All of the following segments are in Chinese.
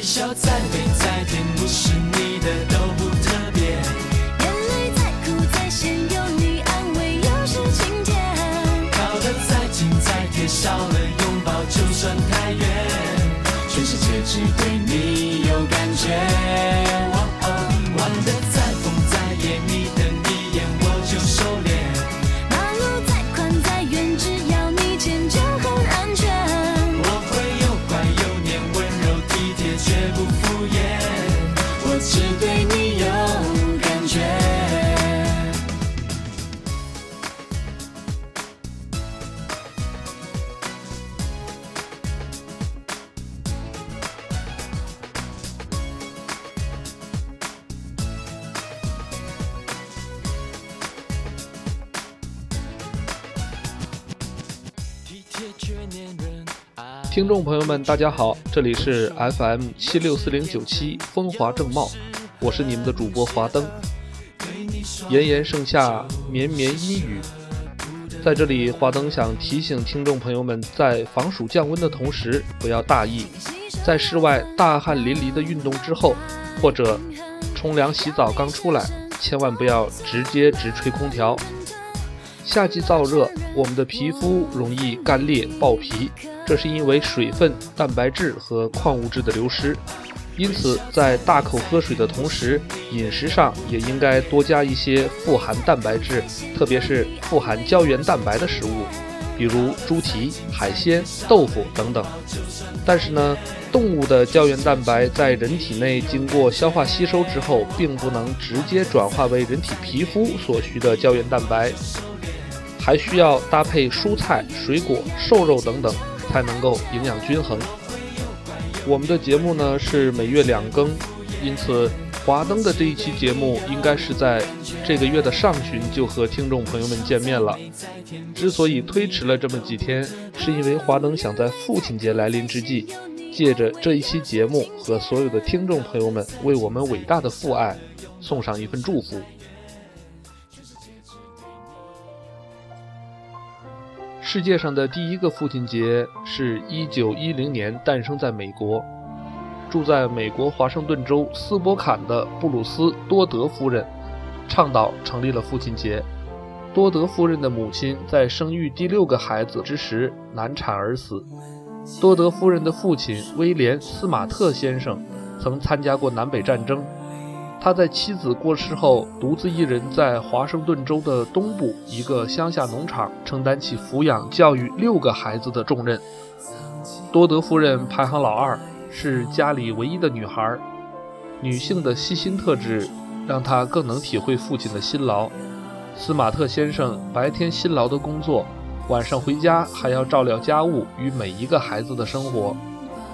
微笑再美再甜，不是你的听众朋友们，大家好，这里是 FM 七六四零九七风华正茂，我是你们的主播华灯。炎炎盛夏，绵绵阴雨，在这里，华灯想提醒听众朋友们，在防暑降温的同时，不要大意，在室外大汗淋漓的运动之后，或者冲凉洗澡刚出来，千万不要直接直吹空调。夏季燥热，我们的皮肤容易干裂爆皮，这是因为水分、蛋白质和矿物质的流失。因此，在大口喝水的同时，饮食上也应该多加一些富含蛋白质，特别是富含胶原蛋白的食物，比如猪蹄、海鲜、豆腐等等。但是呢，动物的胶原蛋白在人体内经过消化吸收之后，并不能直接转化为人体皮肤所需的胶原蛋白。还需要搭配蔬菜、水果、瘦肉等等，才能够营养均衡。我们的节目呢是每月两更，因此华灯的这一期节目应该是在这个月的上旬就和听众朋友们见面了。之所以推迟了这么几天，是因为华灯想在父亲节来临之际，借着这一期节目和所有的听众朋友们为我们伟大的父爱送上一份祝福。世界上的第一个父亲节是一九一零年诞生在美国，住在美国华盛顿州斯波坎的布鲁斯·多德夫人，倡导成立了父亲节。多德夫人的母亲在生育第六个孩子之时难产而死。多德夫人的父亲威廉·斯马特先生曾参加过南北战争。他在妻子过世后，独自一人在华盛顿州的东部一个乡下农场承担起抚养教育六个孩子的重任。多德夫人排行老二，是家里唯一的女孩。女性的细心特质让她更能体会父亲的辛劳。斯马特先生白天辛劳的工作，晚上回家还要照料家务与每一个孩子的生活。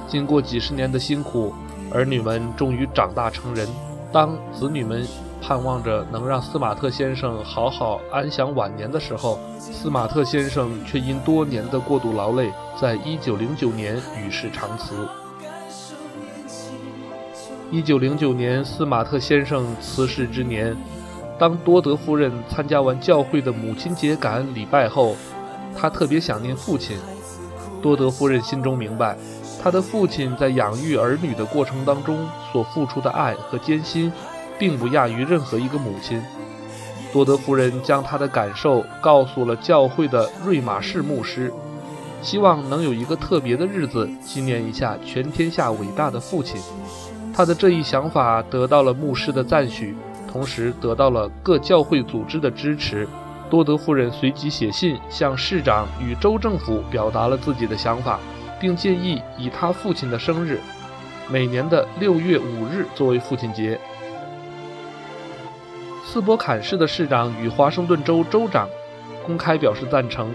经过几十年的辛苦，儿女们终于长大成人。当子女们盼望着能让斯马特先生好好安享晚年的时候，斯马特先生却因多年的过度劳累，在一九零九年与世长辞。一九零九年，斯马特先生辞世之年，当多德夫人参加完教会的母亲节感恩礼拜后，她特别想念父亲。多德夫人心中明白。他的父亲在养育儿女的过程当中所付出的爱和艰辛，并不亚于任何一个母亲。多德夫人将她的感受告诉了教会的瑞玛士牧师，希望能有一个特别的日子纪念一下全天下伟大的父亲。他的这一想法得到了牧师的赞许，同时得到了各教会组织的支持。多德夫人随即写信向市长与州政府表达了自己的想法。并建议以他父亲的生日，每年的六月五日作为父亲节。斯波坎市的市长与华盛顿州州长公开表示赞成。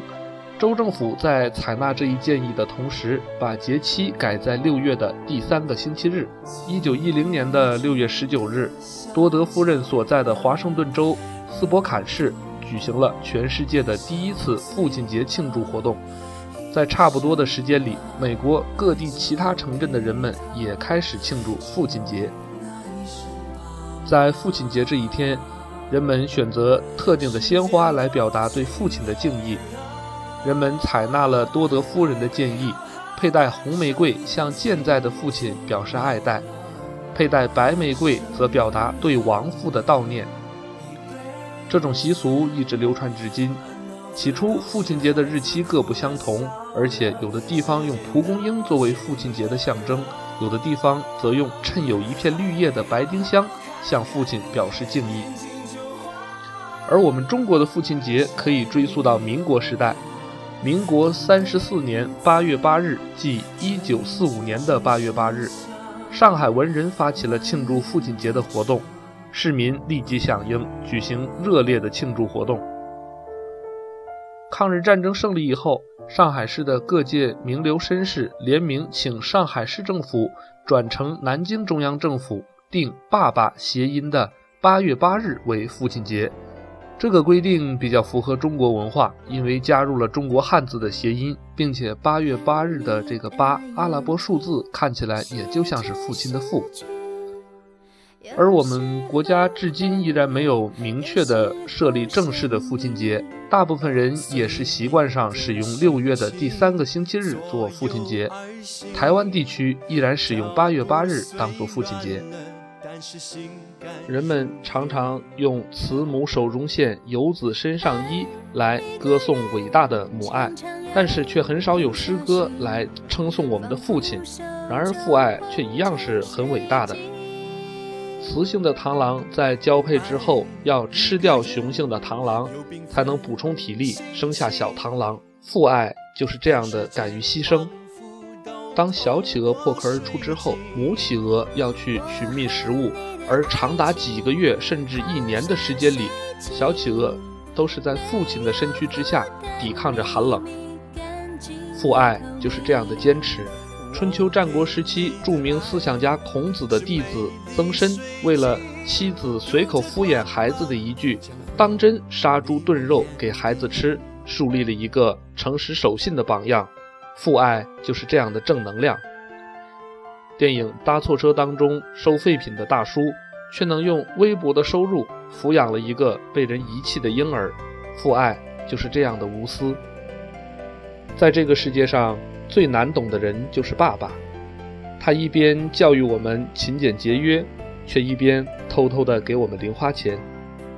州政府在采纳这一建议的同时，把节期改在六月的第三个星期日。一九一零年的六月十九日，多德夫人所在的华盛顿州斯波坎市举行了全世界的第一次父亲节庆祝活动。在差不多的时间里，美国各地其他城镇的人们也开始庆祝父亲节。在父亲节这一天，人们选择特定的鲜花来表达对父亲的敬意。人们采纳了多德夫人的建议，佩戴红玫瑰向健在的父亲表示爱戴，佩戴白玫瑰则表达对亡父的悼念。这种习俗一直流传至今。起初，父亲节的日期各不相同，而且有的地方用蒲公英作为父亲节的象征，有的地方则用衬有一片绿叶的白丁香向父亲表示敬意。而我们中国的父亲节可以追溯到民国时代，民国三十四年八月八日，即一九四五年的八月八日，上海文人发起了庆祝父亲节的活动，市民立即响应，举行热烈的庆祝活动。抗日战争胜利以后，上海市的各界名流绅士联名请上海市政府转呈南京中央政府，定“爸爸”谐音的八月八日为父亲节。这个规定比较符合中国文化，因为加入了中国汉字的谐音，并且八月八日的这个八阿拉伯数字看起来也就像是父亲的父。而我们国家至今依然没有明确的设立正式的父亲节，大部分人也是习惯上使用六月的第三个星期日做父亲节。台湾地区依然使用八月八日当做父亲节。人们常常用“慈母手中线，游子身上衣”来歌颂伟大的母爱，但是却很少有诗歌来称颂我们的父亲。然而，父爱却一样是很伟大的。雌性的螳螂在交配之后要吃掉雄性的螳螂，才能补充体力，生下小螳螂。父爱就是这样的，敢于牺牲。当小企鹅破壳而出之后，母企鹅要去寻觅食物，而长达几个月甚至一年的时间里，小企鹅都是在父亲的身躯之下抵抗着寒冷。父爱就是这样的坚持。春秋战国时期，著名思想家孔子的弟子曾参，为了妻子随口敷衍孩子的一句“当真杀猪炖肉给孩子吃”，树立了一个诚实守信的榜样。父爱就是这样的正能量。电影《搭错车》当中，收废品的大叔却能用微薄的收入抚养了一个被人遗弃的婴儿。父爱就是这样的无私。在这个世界上。最难懂的人就是爸爸，他一边教育我们勤俭节约，却一边偷偷的给我们零花钱。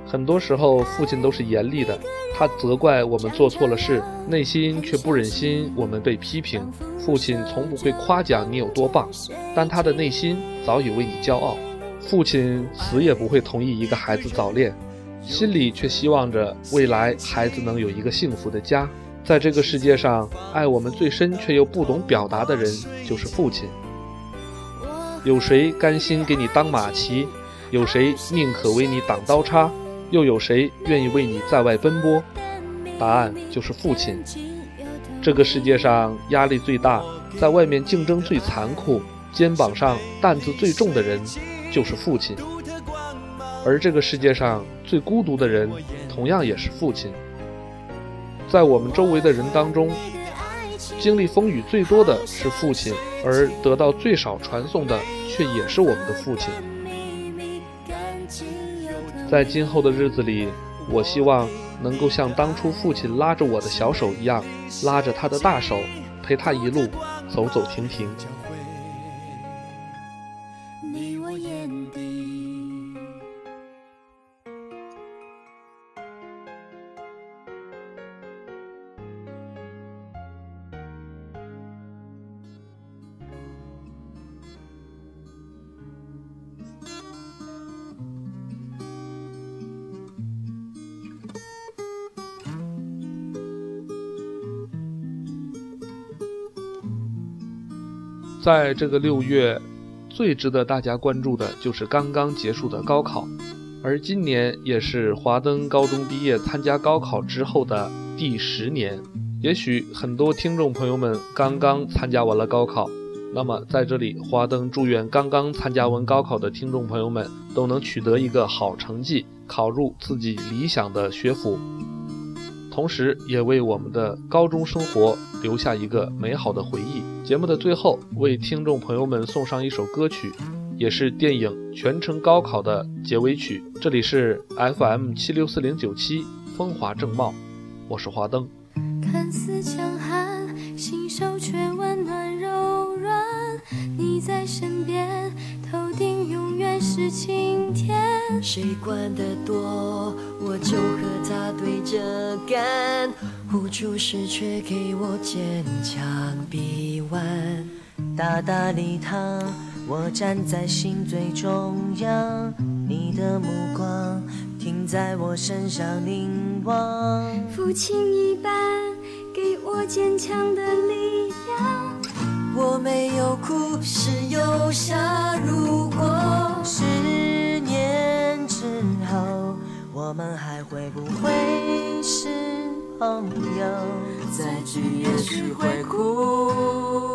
很多时候，父亲都是严厉的，他责怪我们做错了事，内心却不忍心我们被批评。父亲从不会夸奖你有多棒，但他的内心早已为你骄傲。父亲死也不会同意一个孩子早恋，心里却希望着未来孩子能有一个幸福的家。在这个世界上，爱我们最深却又不懂表达的人，就是父亲。有谁甘心给你当马骑？有谁宁可为你挡刀叉？又有谁愿意为你在外奔波？答案就是父亲。这个世界上压力最大，在外面竞争最残酷，肩膀上担子最重的人，就是父亲。而这个世界上最孤独的人，同样也是父亲。在我们周围的人当中，经历风雨最多的是父亲，而得到最少传颂的却也是我们的父亲。在今后的日子里，我希望能够像当初父亲拉着我的小手一样，拉着他的大手，陪他一路走走停停。在这个六月，最值得大家关注的就是刚刚结束的高考，而今年也是华灯高中毕业参加高考之后的第十年。也许很多听众朋友们刚刚参加完了高考，那么在这里，华灯祝愿刚刚参加完高考的听众朋友们都能取得一个好成绩，考入自己理想的学府。同时，也为我们的高中生活留下一个美好的回忆。节目的最后，为听众朋友们送上一首歌曲，也是电影《全程高考》的结尾曲。这里是 FM 七六四零九七风华正茂，我是华灯。看似强悍。心手却温暖柔软。你在身边，头顶永远是晴天。谁管得多，我就和他对着干。付出时却给我坚强臂弯。大大礼堂，我站在心最中央。你的目光停在我身上凝望。父亲一般给我坚强的力量。我没有哭，是忧伤。如果十我们还会不会是朋友？再聚也许会哭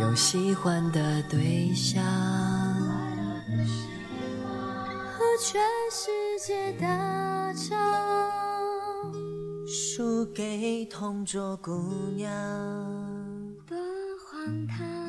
有喜欢的对象，和全世界打仗。输给同桌姑娘。多荒唐。